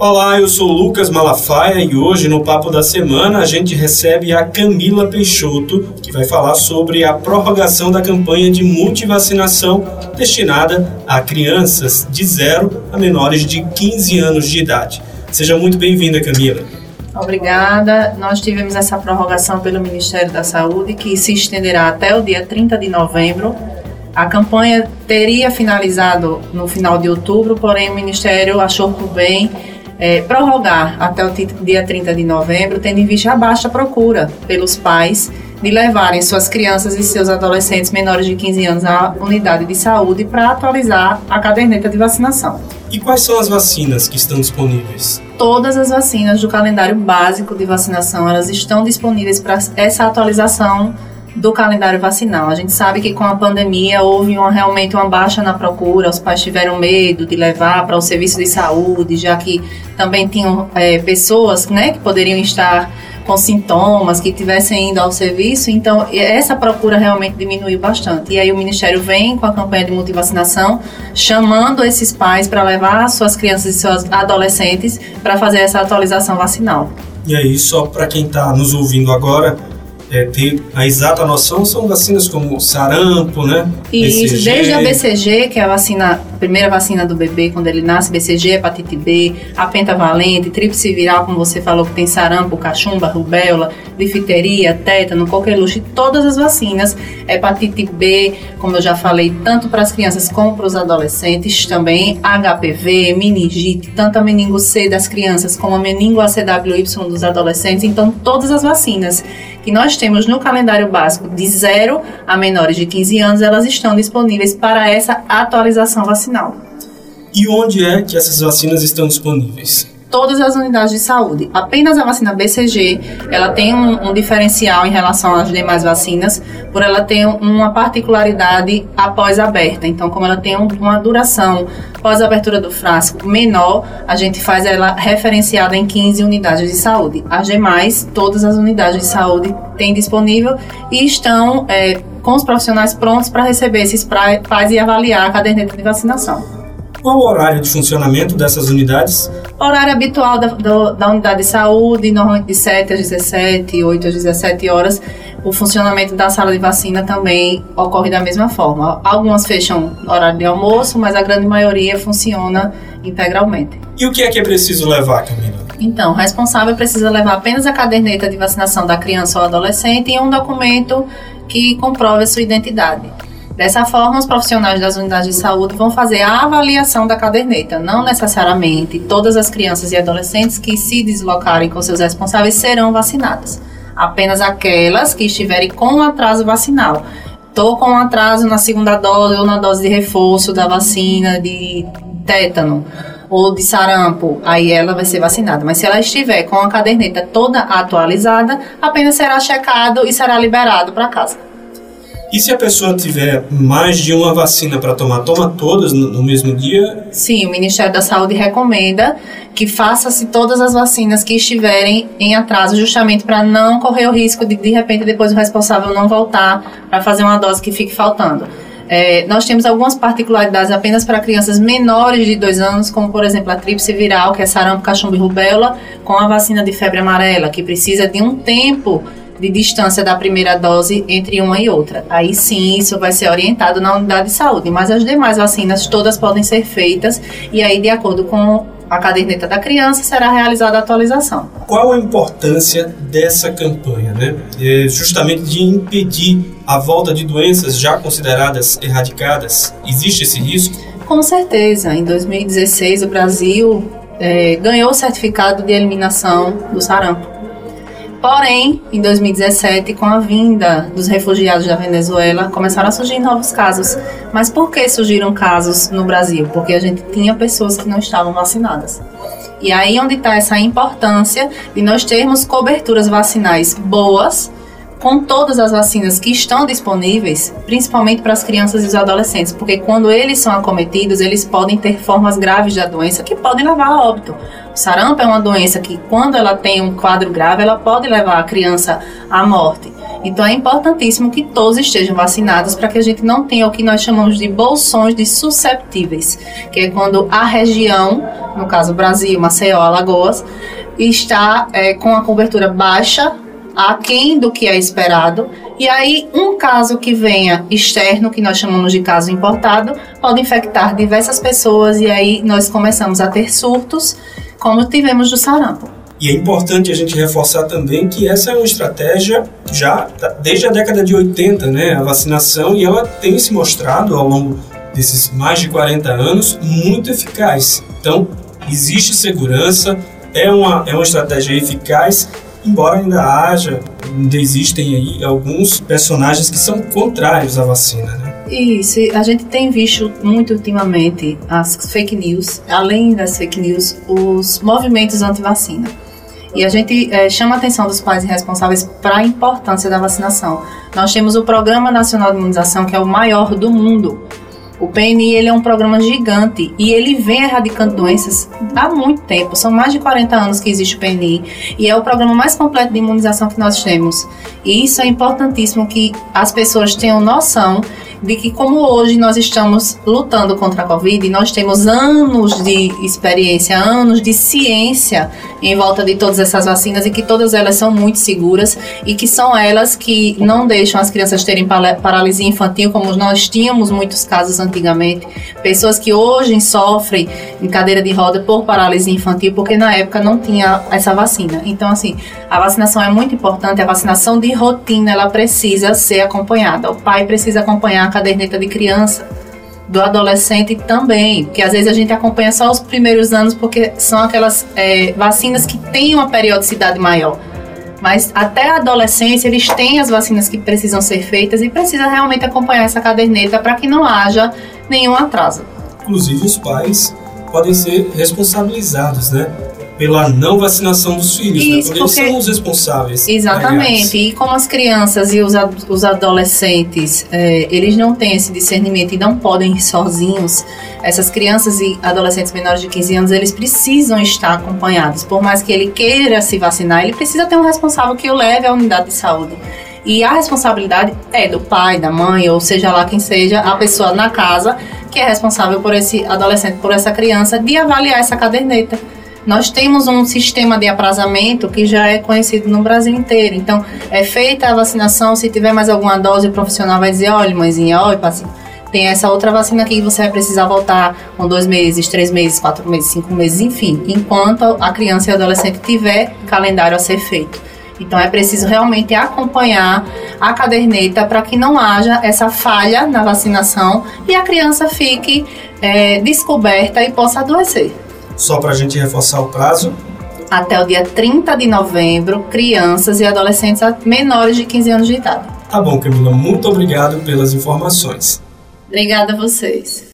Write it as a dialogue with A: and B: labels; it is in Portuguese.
A: Olá, eu sou Lucas Malafaia e hoje no Papo da Semana a gente recebe a Camila Peixoto, que vai falar sobre a prorrogação da campanha de multivacinação destinada a crianças de 0 a menores de 15 anos de idade. Seja muito bem-vinda, Camila.
B: Obrigada. Nós tivemos essa prorrogação pelo Ministério da Saúde, que se estenderá até o dia 30 de novembro. A campanha teria finalizado no final de outubro, porém o Ministério achou por bem é, prorrogar até o dia 30 de novembro, tendo em vista a baixa procura pelos pais de levarem suas crianças e seus adolescentes menores de 15 anos à unidade de saúde para atualizar a caderneta de vacinação.
A: E quais são as vacinas que estão disponíveis?
B: Todas as vacinas do calendário básico de vacinação, elas estão disponíveis para essa atualização do calendário vacinal. A gente sabe que com a pandemia houve uma, realmente uma baixa na procura, os pais tiveram medo de levar para o serviço de saúde, já que também tinham é, pessoas né, que poderiam estar com sintomas, que tivessem indo ao serviço, então essa procura realmente diminuiu bastante. E aí o Ministério vem com a campanha de multivacinação, chamando esses pais para levar suas crianças e seus adolescentes para fazer essa atualização vacinal.
A: E aí, só para quem está nos ouvindo agora, é, ter a exata noção, são vacinas como sarampo, né?
B: Isso, BCG. desde a BCG, que é a vacina, a primeira vacina do bebê quando ele nasce, BCG, hepatite B, a pentavalente, tríplice viral, como você falou, que tem sarampo, cachumba, rubéola, difteria, tétano, coqueluche, todas as vacinas, hepatite B, como eu já falei, tanto para as crianças como para os adolescentes, também HPV, meningite, tanto a meningo C das crianças como a meningo ACWY dos adolescentes, então todas as vacinas que nós temos no calendário básico de 0 a menores de 15 anos, elas estão disponíveis para essa atualização vacinal.
A: E onde é que essas vacinas estão disponíveis?
B: Todas as unidades de saúde. Apenas a vacina BCG, ela tem um, um diferencial em relação às demais vacinas, por ela ter uma particularidade após aberta. Então, como ela tem um, uma duração pós abertura do frasco menor, a gente faz ela referenciada em 15 unidades de saúde. As demais, todas as unidades de saúde têm disponível e estão é, com os profissionais prontos para receber esses pais e avaliar a caderneta de vacinação.
A: Qual o horário de funcionamento dessas unidades?
B: Horário habitual da, do, da unidade de saúde, normalmente de 7 às 17, 8 às 17 horas. O funcionamento da sala de vacina também ocorre da mesma forma. Algumas fecham no horário de almoço, mas a grande maioria funciona integralmente.
A: E o que é que é preciso levar, Camila?
B: Então, o responsável precisa levar apenas a caderneta de vacinação da criança ou adolescente e um documento que comprove a sua identidade. Dessa forma, os profissionais das unidades de saúde vão fazer a avaliação da caderneta. Não necessariamente todas as crianças e adolescentes que se deslocarem com seus responsáveis serão vacinadas. Apenas aquelas que estiverem com atraso vacinal. Estou com atraso na segunda dose ou na dose de reforço da vacina de tétano ou de sarampo, aí ela vai ser vacinada. Mas se ela estiver com a caderneta toda atualizada, apenas será checado e será liberado para casa.
A: E se a pessoa tiver mais de uma vacina para tomar, toma todas no, mesmo dia?
B: Sim, o Ministério da Saúde recomenda que faça-se todas as vacinas que estiverem em atraso, justamente para não correr o risco de, de repente, depois o responsável não voltar para fazer uma dose que fique faltando. É, nós temos algumas particularidades apenas para crianças menores de 2 anos, como por exemplo a tríplice viral, que é sarampo, cachumba e rubéola, com a vacina de febre amarela, que precisa de um tempo de distância da primeira dose entre uma e outra. Aí sim, isso vai ser orientado na unidade de saúde, mas as demais vacinas todas podem ser feitas e aí de acordo com a caderneta da criança será realizada a atualização.
A: Qual a importância dessa campanha, né? É justamente de impedir a volta de doenças já consideradas erradicadas. Existe esse risco?
B: Com certeza. Em 2016, o Brasil é, ganhou o certificado de eliminação do sarampo. Porém, em 2017, com a vinda dos refugiados da Venezuela, começaram a surgir novos casos. Mas por que surgiram casos no Brasil? Porque a gente tinha pessoas que não estavam vacinadas. E aí onde está essa importância de nós termos coberturas vacinais boas com todas as vacinas que estão disponíveis, principalmente para as crianças e os adolescentes, porque quando eles são acometidos, eles podem ter formas graves da doença que podem levar a óbito. Sarampo é uma doença que, quando ela tem um quadro grave, ela pode levar a criança à morte. Então é importantíssimo que todos estejam vacinados para que a gente não tenha o que nós chamamos de bolsões de susceptíveis, que é quando a região, no caso Brasil, Maceió, Alagoas, está é, com a cobertura baixa, aquém do que é esperado, e aí um caso que venha externo, que nós chamamos de caso importado, pode infectar diversas pessoas e aí nós começamos a ter surtos, como tivemos do sarampo.
A: E é importante a gente reforçar também que essa é uma estratégia já desde a década de 80, né, a vacinação, e ela tem se mostrado ao longo desses mais de 40 anos muito eficaz. Então, existe segurança, é uma, é uma estratégia eficaz, embora ainda haja, ainda existem aí alguns personagens que são contrários à vacina, né?
B: Isso, a gente tem visto muito ultimamente as fake news, além das fake news, os movimentos anti-vacina. E a gente é, chama a atenção dos pais responsáveis para a importância da vacinação. Nós temos o Programa Nacional de Imunização, que é o maior do mundo. O PNI ele é um programa gigante e ele vem erradicando doenças há muito tempo. São mais de 40 anos que existe o PNI e é o programa mais completo de imunização que nós temos. E isso é importantíssimo que as pessoas tenham noção de que como hoje nós estamos lutando contra a Covid, nós temos anos de experiência, anos de ciência em volta de todas essas vacinas e que todas elas são muito seguras e que são elas que não deixam as crianças terem paralisia infantil, como nós tínhamos muitos casos antigamente, pessoas que hoje sofrem em cadeira de roda por paralisia infantil, porque na época não tinha essa vacina. Então, assim, a vacinação é muito importante, a vacinação de rotina, ela precisa ser acompanhada. O pai precisa acompanhar a caderneta de criança, do adolescente também, porque às vezes a gente acompanha só os primeiros anos porque são aquelas é, vacinas que têm uma periodicidade maior. Mas até a adolescência eles têm as vacinas que precisam ser feitas e precisa realmente acompanhar essa caderneta para que não haja nenhum atraso.
A: Inclusive os pais podem ser responsabilizados, né? Pela não vacinação dos filhos, né? Isso, né? porque, porque eles são os responsáveis.
B: Exatamente. E como as crianças e os, os adolescentes, é, eles não têm esse discernimento e não podem ir sozinhos, essas crianças e adolescentes menores de 15 anos, eles precisam estar acompanhados. Por mais que ele queira se vacinar, ele precisa ter um responsável que o leve à unidade de saúde. E a responsabilidade é do pai, da mãe, ou seja lá quem seja, a pessoa na casa que é responsável por esse adolescente, por essa criança, de avaliar essa caderneta nós temos um sistema de aprazamento que já é conhecido no Brasil inteiro. Então, é feita a vacinação, se tiver mais alguma dose, o profissional vai dizer, olha, mãezinha, olha, paciente, tem essa outra vacina aqui que você vai precisar voltar com dois meses, três meses, quatro meses, cinco meses, enfim, enquanto a criança e adolescente tiver calendário a ser feito. Então é preciso realmente acompanhar a caderneta para que não haja essa falha na vacinação e a criança fique é, descoberta e possa adoecer.
A: Só para a gente reforçar o prazo.
B: Até o dia 30 de novembro, crianças e adolescentes menores de 15 anos de idade.
A: Tá bom, Camila. Muito obrigado pelas informações.
B: Obrigada a vocês.